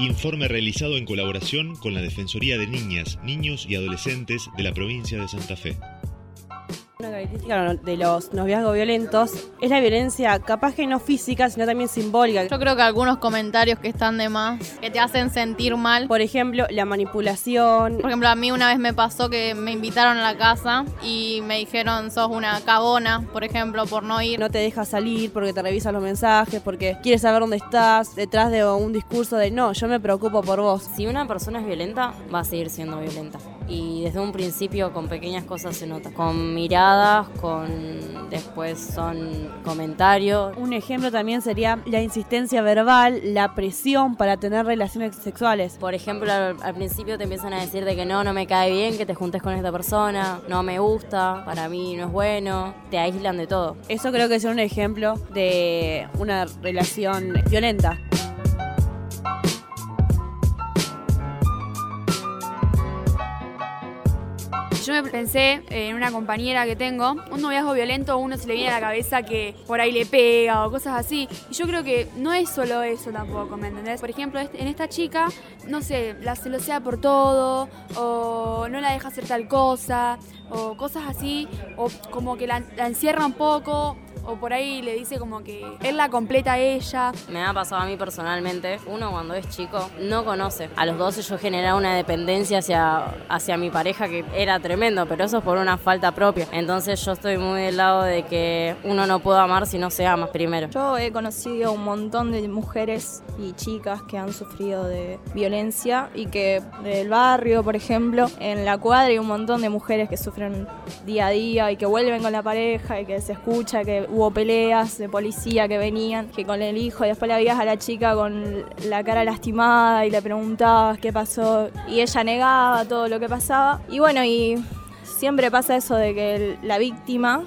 Informe realizado en colaboración con la Defensoría de Niñas, Niños y Adolescentes de la provincia de Santa Fe. Una característica de los noviazgos violentos es la violencia capaz que no física, sino también simbólica. Yo creo que algunos comentarios que están de más, que te hacen sentir mal. Por ejemplo, la manipulación. Por ejemplo, a mí una vez me pasó que me invitaron a la casa y me dijeron sos una cabona, por ejemplo, por no ir. No te deja salir porque te revisan los mensajes, porque quieres saber dónde estás, detrás de un discurso de no, yo me preocupo por vos. Si una persona es violenta, va a seguir siendo violenta. Y desde un principio con pequeñas cosas se nota. Con miradas, con después son comentarios. Un ejemplo también sería la insistencia verbal, la presión para tener relaciones sexuales. Por ejemplo, al, al principio te empiezan a decir de que no, no me cae bien que te juntes con esta persona, no me gusta, para mí no es bueno, te aíslan de todo. Eso creo que es un ejemplo de una relación violenta. Yo me pensé en una compañera que tengo, un noviazgo violento, uno se le viene a la cabeza que por ahí le pega o cosas así. Y yo creo que no es solo eso tampoco, ¿me entendés? Por ejemplo, en esta chica, no sé, la celosea por todo, o no la deja hacer tal cosa, o cosas así, o como que la encierra un poco, o por ahí le dice como que él la completa a ella. Me ha pasado a mí personalmente, uno cuando es chico no conoce. A los 12 yo generaba una dependencia hacia, hacia mi pareja que era tremendo, pero eso es por una falta propia. Entonces yo estoy muy del lado de que uno no puede amar si no se ama primero. Yo he conocido un montón de mujeres y chicas que han sufrido de violencia y que del barrio, por ejemplo, en la cuadra hay un montón de mujeres que sufren día a día y que vuelven con la pareja y que se escucha que hubo peleas de policía que venían, que con el hijo, y después la veías a la chica con la cara lastimada y le preguntabas qué pasó, y ella negaba todo lo que pasaba. Y bueno, y siempre pasa eso de que la víctima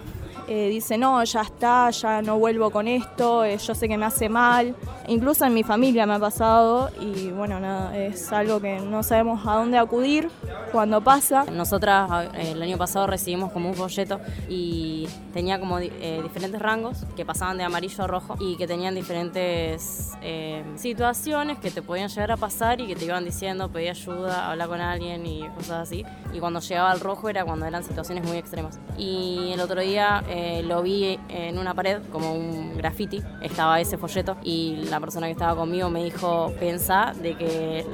eh, dice, no, ya está, ya no vuelvo con esto, eh, yo sé que me hace mal. Incluso en mi familia me ha pasado y bueno, nada, es algo que no sabemos a dónde acudir cuando pasa. Nosotras eh, el año pasado recibimos como un folleto y tenía como eh, diferentes rangos que pasaban de amarillo a rojo y que tenían diferentes eh, situaciones que te podían llegar a pasar y que te iban diciendo, pedí ayuda, habla con alguien y cosas así. Y cuando llegaba al rojo era cuando eran situaciones muy extremas. Y el otro día eh, lo vi en una pared como un graffiti, estaba ese folleto y la persona que estaba conmigo me dijo, pensa de que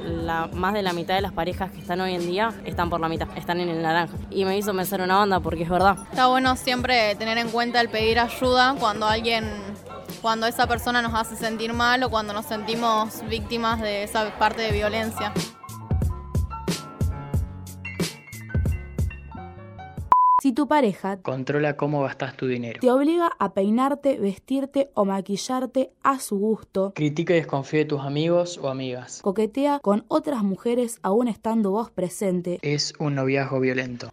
más de la mitad de las parejas que están hoy en día están por la mitad, están en el naranja. Y me hizo pensar una banda porque es verdad. Está bueno siempre tener en cuenta el pedir ayuda cuando alguien, cuando esa persona nos hace sentir mal o cuando nos sentimos víctimas de esa parte de violencia. Si tu pareja Controla cómo gastas tu dinero. te obliga a peinarte, vestirte o maquillarte a su gusto, Critica y desconfía de tus amigos o amigas. coquetea con otras mujeres aún estando vos presente, Es un noviazgo violento.